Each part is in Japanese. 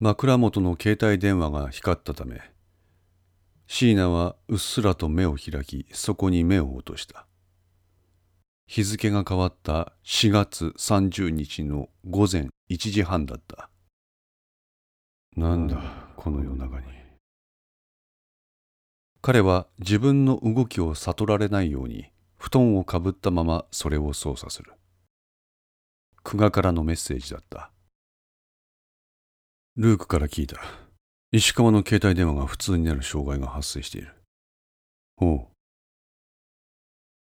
枕元の携帯電話が光ったため椎名はうっすらと目を開きそこに目を落とした。日付が変わった4月30日の午前1時半だった。なんだこの夜中に。彼は自分の動きを悟られないように布団をかぶったままそれを操作する。久我からのメッセージだった。ルークから聞いた。石川の携帯電話が普通になる障害が発生している。おう。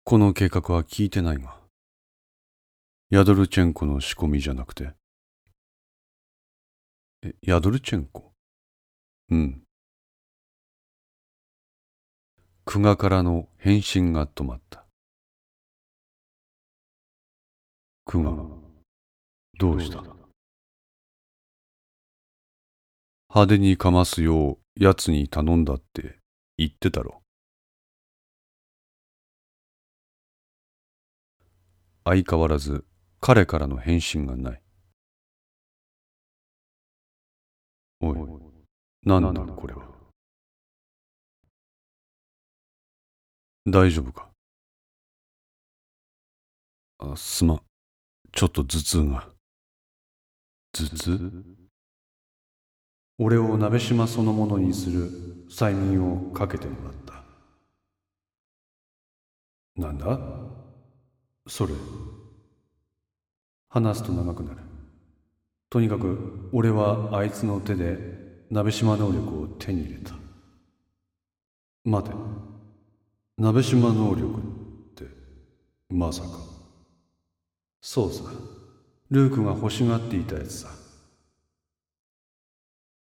この計画は聞いてないが。ヤドルチェンコの仕込みじゃなくて。えヤドルチェンコ？うん。久我からの返信が止まった。久我どうした？派手にかますよう奴に頼んだって言ってたろ。相変わらず彼からの返信がない。おい何だこれは。大丈夫か？あすまん。ちょっと頭痛が。頭痛？俺を鍋島そのものにする催眠をかけてもらった。なんだ？それ。話すと長くなる。とにかく俺はあいつの手で鍋島能力を手に入れた。待て。鍋島能力ってまさか。そうさ。ルークが欲しがっていたやつさ。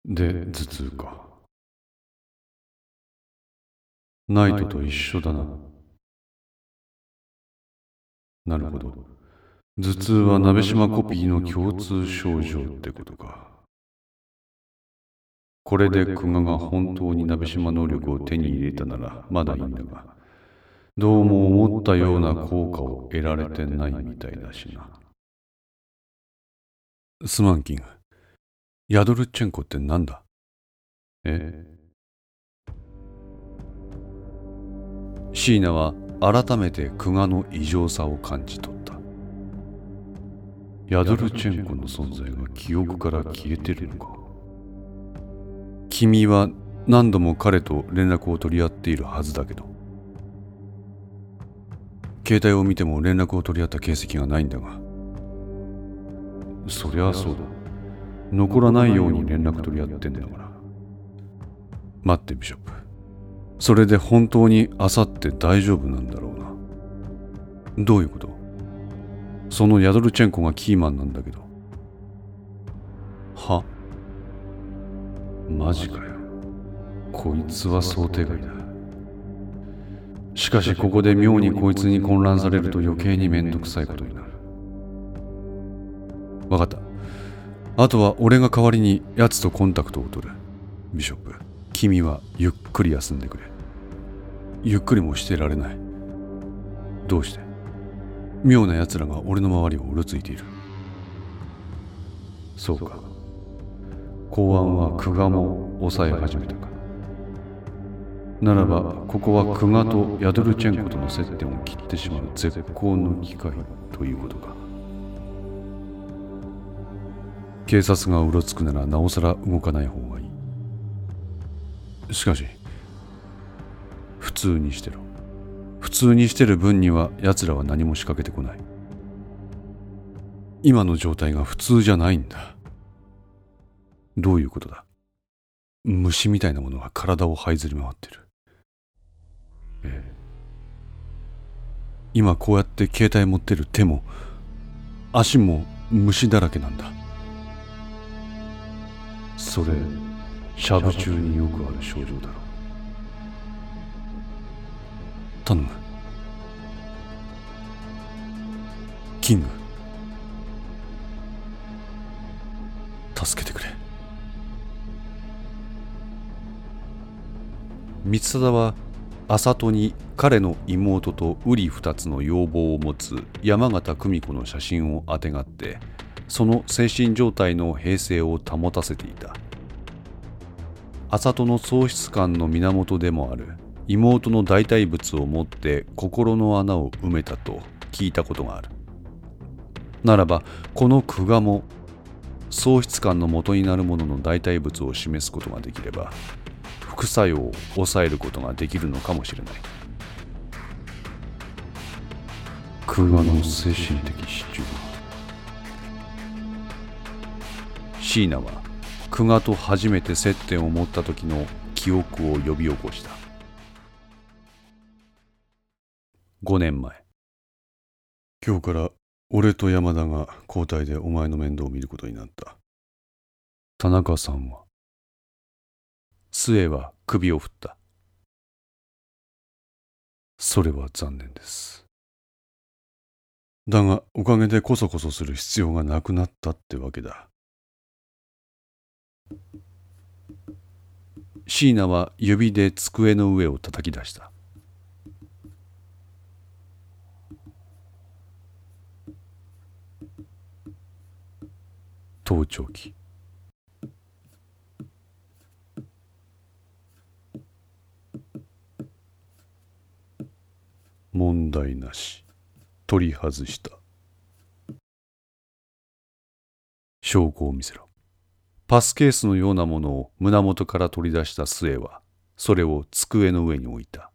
で頭痛か。ナイトと一緒だな。なるほど。頭痛は鍋島コピーの共通症状ってことか。これで久我が本当に鍋島能力を手に入れたならまだいいんだがどうも思ったような効果を得られてないみたいだしな。スマンキング。ヤドルチェンコってなんだえシーナは改めて久我の異常さを感じ取ったヤドルチェンコの存在が記憶から消えてるのか君は何度も彼と連絡を取り合っているはずだけど携帯を見ても連絡を取り合った形跡がないんだがそりゃそうだ残らないように連絡取り合ってんだから。待ってビショップ。それで本当にあさって大丈夫なんだろうな。どういうこと？そのヤドルチェンコがキーマンなんだけど。は？マジかよ。こいつは想定外だ。しかしここで妙にこいつに混乱されると余計にめんどくさいことになる。分かった。あとは俺が代わりに奴とコンタクトを取る。ビショップ君はゆっくり休んでくれ。ゆっくりもしてられない。どうして？妙な奴らが俺の周りをうろついている。そうか。公安は久我も抑え始めたか。ならばここは久我とヤドルチェンコとの接点を切ってしまう絶好の機会ということか。警察がうろつくならなおさら動かない方がいい。しかし普通にしてろ。普通にしてる分には奴らは何も仕掛けてこない。今の状態が普通じゃないんだ。どういうことだ？虫みたいなものが体を這いずり回ってる。ええ。今こうやって携帯持ってる手も足も虫だらけなんだ。それしゃぶ中によくある症状だろう。頼む。キング。助けてくれ。光貞は麻戸に彼の妹と瓜二つの要望を持つ山形久美子の写真をあてがってその精神状態の平静を保たせていた。麻戸の喪失感の源でもある妹の代替物を持って心の穴を埋めたと聞いたことがある。ならばこの久我も喪失感の元になるものの代替物を示すことができれば副作用を抑えることができるのかもしれない。久我の精神的支柱。椎名は久我と初めて接点を持った時の記憶を呼び起こした。5年前。今日から俺と山田が交代でお前の面倒を見ることになった。田中さんは。末は首を振った。それは残念です。だがおかげでこそこそする必要がなくなったってわけだ椎名は指で机の上を叩き出した。盗聴器。問題なし。取り外した。証拠を見せろ。パスケースのようなものを胸元から取り出した末はそれを机の上に置いた。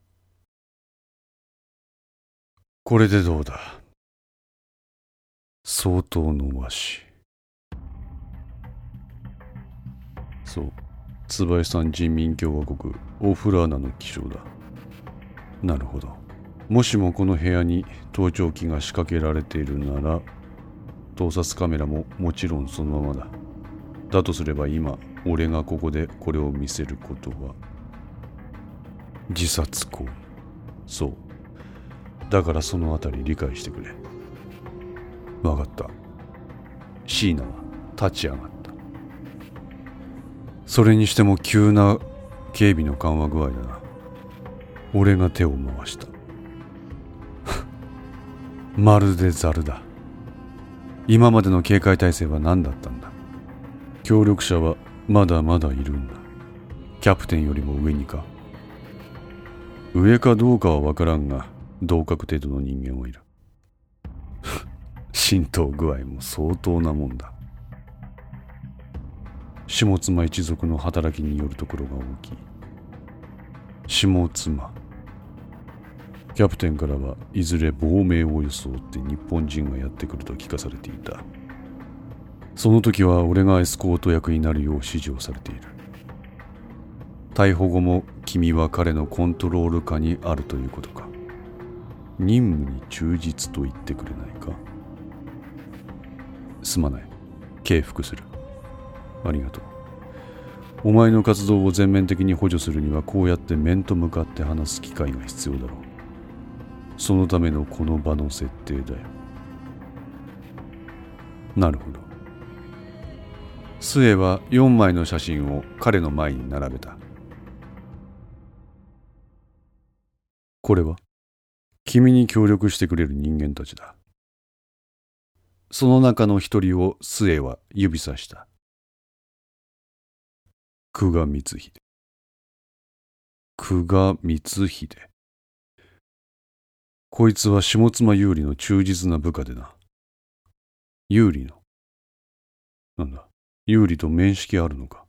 これでどうだ？相当の和紙そう。椿山人民共和国オフラーナの気象だ。なるほど。もしもこの部屋に盗聴器が仕掛けられているなら盗撮カメラももちろんそのままだ。だとすれば今俺がここでこれを見せることは自殺行為。そう。だからそのあたり理解してくれ。分かった。椎名は立ち上がった。それにしても急な警備の緩和具合だな。俺が手を回した。まるでザルだ。今までの警戒態勢は何だったんだ。協力者はまだまだいるんだ。キャプテンよりも上にか。上かどうかは分からんが同格程度の人間はいる。浸透具合も相当なもんだ。下妻一族の働きによるところが大きい。下妻。キャプテンからはいずれ亡命を装って日本人がやってくると聞かされていた。その時は俺がエスコート役になるよう指示をされている。逮捕後も君は彼のコントロール下にあるということか。任務に忠実と言ってくれないか。すまない。敬服する。ありがとう。お前の活動を全面的に補助するにはこうやって面と向かって話す機会が必要だろう。そのためのこの場の設定だよ。なるほど。末は4枚の写真を彼の前に並べた。これは君に協力してくれる人間たちだ。その中の一人を末は指さした。久我光秀。久我光秀。こいつは下妻有利の忠実な部下でな。有利の。なんだ、有利と面識あるのか？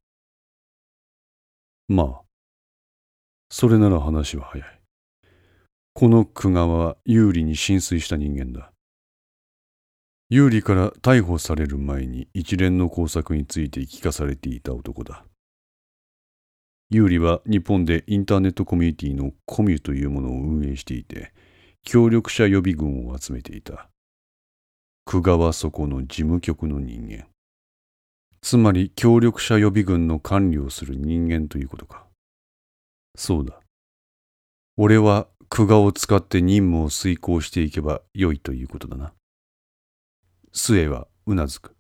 まあ、それなら話は早い。この久我は有利に浸水した人間だ。有利から逮捕される前に一連の工作について聞かされていた男だ。有利は日本でインターネットコミュニティのコミュというものを運営していて、協力者予備軍を集めていた。久我はそこの事務局の人間。つまり協力者予備軍の管理をする人間ということか。そうだ。俺は久我を使って任務を遂行していけばよいということだな。末はうなずく。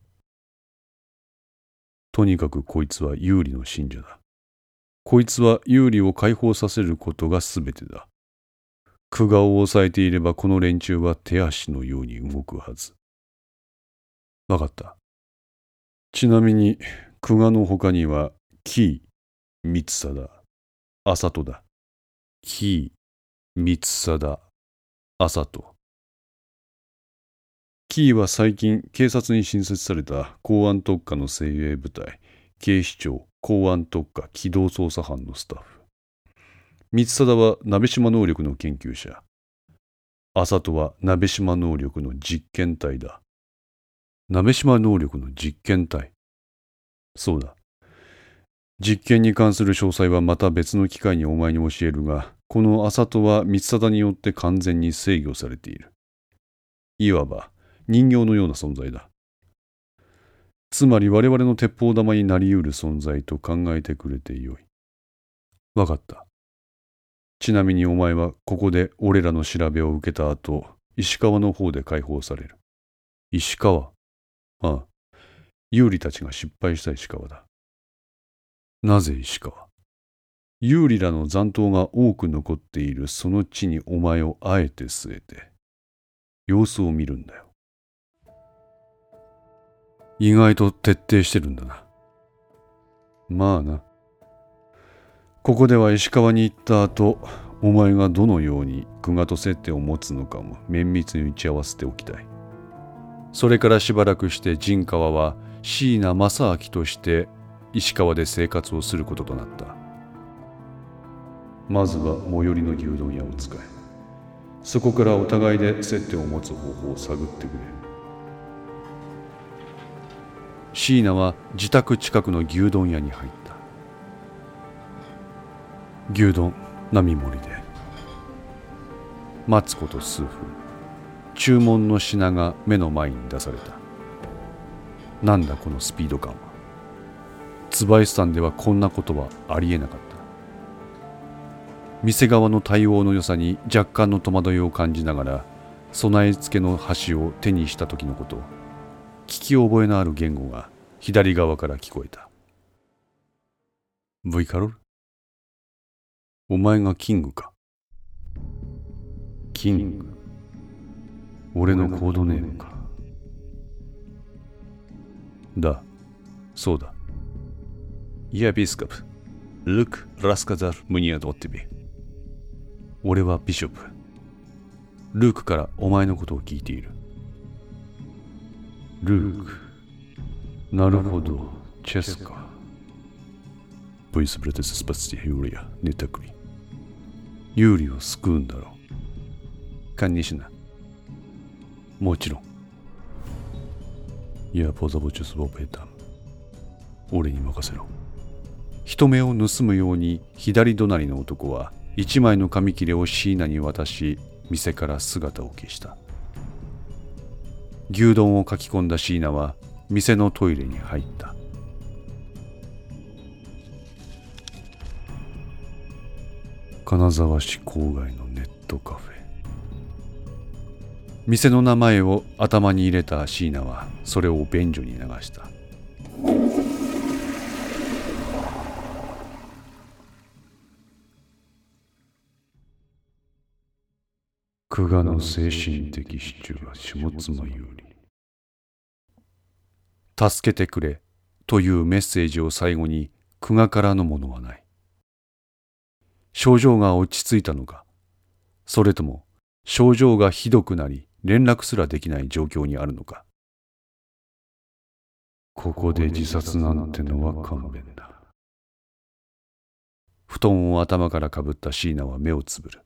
とにかくこいつは有利の信者だ。こいつは有利を解放させることが全てだ。久我を抑えていればこの連中は手足のように動くはず。わかった。ちなみに久我の他にはキー、三貞、浅戸だ。キー、三貞、浅戸。キーは最近警察に新設された公安特化の精鋭部隊、警視庁公安特化機動捜査班のスタッフ。三貞は鍋島能力の研究者。浅戸は鍋島能力の実験体だ。鍋島能力の実験体。そうだ。実験に関する詳細はまた別の機会にお前に教えるが、この浅戸は三貞によって完全に制御されている。いわば人形のような存在だ。つまり我々の鉄砲玉になり得る存在と考えてくれてよい。わかった。ちなみにお前はここで俺らの調べを受けた後、石川の方で解放される。石川ああ。有利たちが失敗した石川だ。なぜ石川？有利らの残党が多く残っているその地にお前をあえて据えて、様子を見るんだよ。意外と徹底してるんだな。まあな。ここでは石川に行った後、お前がどのように久我と接点を持つのかも綿密に打ち合わせておきたい。それからしばらくして陣川は椎名正明として石川で生活をすることとなった。まずは最寄りの牛丼屋を使え。そこからお互いで接点を持つ方法を探ってくれ。椎名は自宅近くの牛丼屋に入った。牛丼並盛りで。待つこと数分。注文の品が目の前に出された。なんだこのスピード感は。椿さんではこんなことはありえなかった。店側の対応の良さに若干の戸惑いを感じながら備え付けの箸を手にした時のこと。聞き覚えのある言語が左側から聞こえた。V カロル？お前がキングか？キング。俺のコードネームか。だ、そうだ。Я бископ. Люк рассказал мне о тебе. 俺はビショップ。ルークからお前のことを聞いている。ルーク。なるほど、チェスか。Пусть придется спасти Юрия, не так ли? ユーリを救うんだろう。Конечно. もちろん。いや、ポザボチュスボペータン。俺に任せろ。人目を盗むように左隣の男は一枚の紙切れを椎名に渡し店から姿を消した牛丼を書き込んだ椎名は店のトイレに入った金沢市郊外のネットカフェ店の名前を頭に入れた椎名はそれを便所に流した。久我の精神的支柱は下妻有利助けてくれというメッセージを最後に久我からのものはない。症状が落ち着いたのかそれとも症状がひどくなり連絡すらできない状況にあるのか。ここで自殺なんてのは勘弁だ。布団を頭からかぶった椎名は目をつぶる。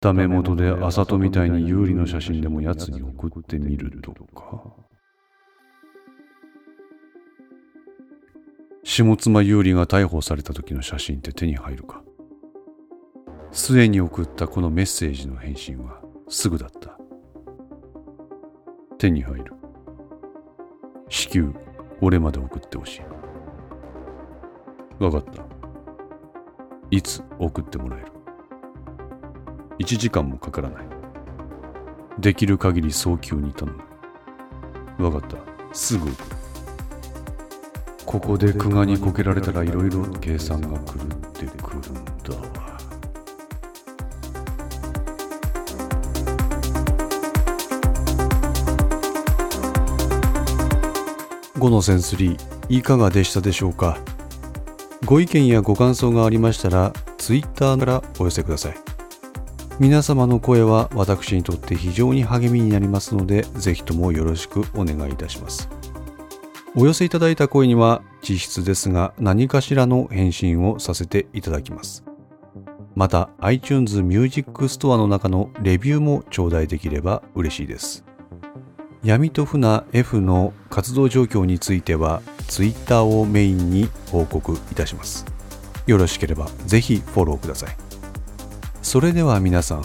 ダメ元であさとみたいに有利の写真でも奴に送ってみるとか。下妻有利が逮捕された時の写真って手に入るか。末に送ったこのメッセージの返信はすぐだった。手に入る。至急俺まで送ってほしい。分かった。いつ送ってもらえる。1時間もかからない。できる限り早急に頼む。分かった。すぐ送る。ここで久我にこけられたらいろいろ計算が狂ってくるんだ。わ5のセンスリーいかがでしたでしょうか？ご意見やご感想がありましたら Twitter からお寄せください。皆様の声は私にとって非常に励みになりますのでぜひともよろしくお願いいたします。お寄せいただいた声には実質ですが何かしらの返信をさせていただきます。また iTunes Music Store の中のレビューも頂戴できれば嬉しいです。闇と船 F の活動状況については Twitter をメインに報告いたします。よろしければぜひフォローください。それでは皆さん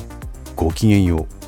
ごきげんよう。